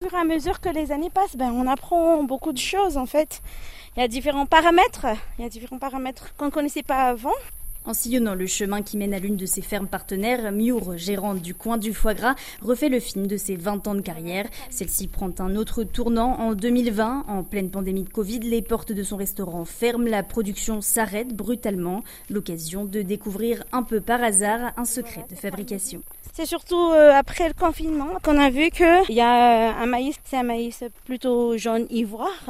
Au fur et à mesure que les années passent, ben, on apprend beaucoup de choses en fait. Il y a différents paramètres, il y a différents paramètres qu'on ne connaissait pas avant. En sillonnant le chemin qui mène à l'une de ses fermes partenaires, Miour, gérante du coin du foie gras, refait le film de ses 20 ans de carrière. Celle-ci prend un autre tournant en 2020. En pleine pandémie de Covid, les portes de son restaurant ferment, la production s'arrête brutalement. L'occasion de découvrir un peu par hasard un secret de fabrication. C'est surtout euh, après le confinement qu'on a vu qu'il y a un maïs, c'est un maïs plutôt jaune ivoire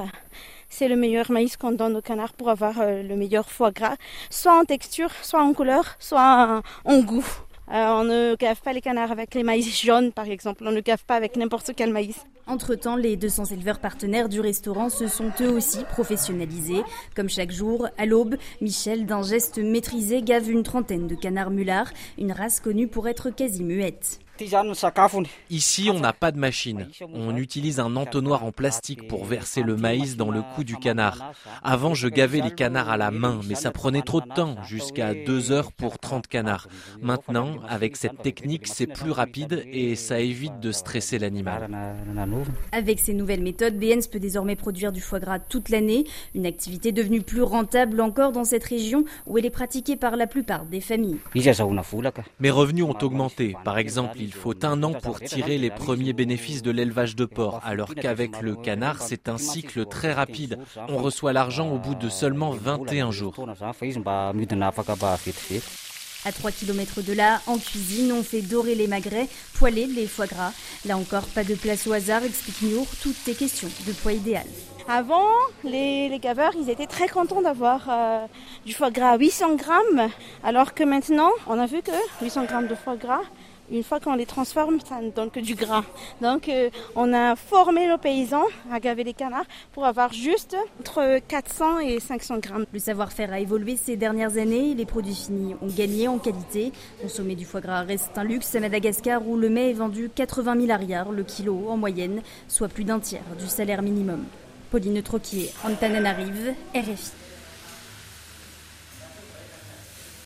c'est le meilleur maïs qu'on donne au canard pour avoir euh, le meilleur foie gras, soit en texture, soit en couleur, soit en, goût. Euh, on ne gave pas les canards avec les maïs jaunes, par exemple. On ne gave pas avec n'importe quel maïs. Entre-temps, les 200 éleveurs partenaires du restaurant se sont eux aussi professionnalisés. Comme chaque jour, à l'aube, Michel, d'un geste maîtrisé, gave une trentaine de canards mulards, une race connue pour être quasi muette. Ici, on n'a pas de machine. On utilise un entonnoir en plastique pour verser le maïs dans le cou du canard. Avant, je gavais les canards à la main, mais ça prenait trop de temps, jusqu'à 2 heures pour 30 canards. Maintenant, avec cette technique, c'est plus rapide et ça évite de stresser l'animal. Avec ces nouvelles méthodes, BNS peut désormais produire du foie gras toute l'année, une activité devenue plus rentable encore dans cette région où elle est pratiquée par la plupart des familles. Mes revenus ont augmenté. Par exemple, il faut un an pour tirer les premiers bénéfices de l'élevage de porc, alors qu'avec le canard, c'est un cycle très rapide. On reçoit l'argent au bout de seulement 21 jours. À 3 km de là, en cuisine, on fait dorer les magrets, poêler les foie gras. Là encore, pas de place au hasard, explique Nour, tout est question de poids idéal. Avant, les, gaveurs, ils étaient très contents d'avoir euh, du foie gras à 800 grammes, alors que maintenant, on a vu que 800 grammes de foie gras, une fois qu'on les transforme, ça ne donne que du gras. Donc euh, on a formé nos paysans à gaver les canards pour avoir juste entre 400 et 500 grammes. Le savoir-faire a évolué ces dernières années. Les produits finis ont gagné en qualité. Consommer du foie gras reste un luxe à Madagascar où le mets est vendu 80 000 arrières le kilo en moyenne, soit plus d'un tiers du salaire minimum. Pauline Troquier, Antananarive, RFI.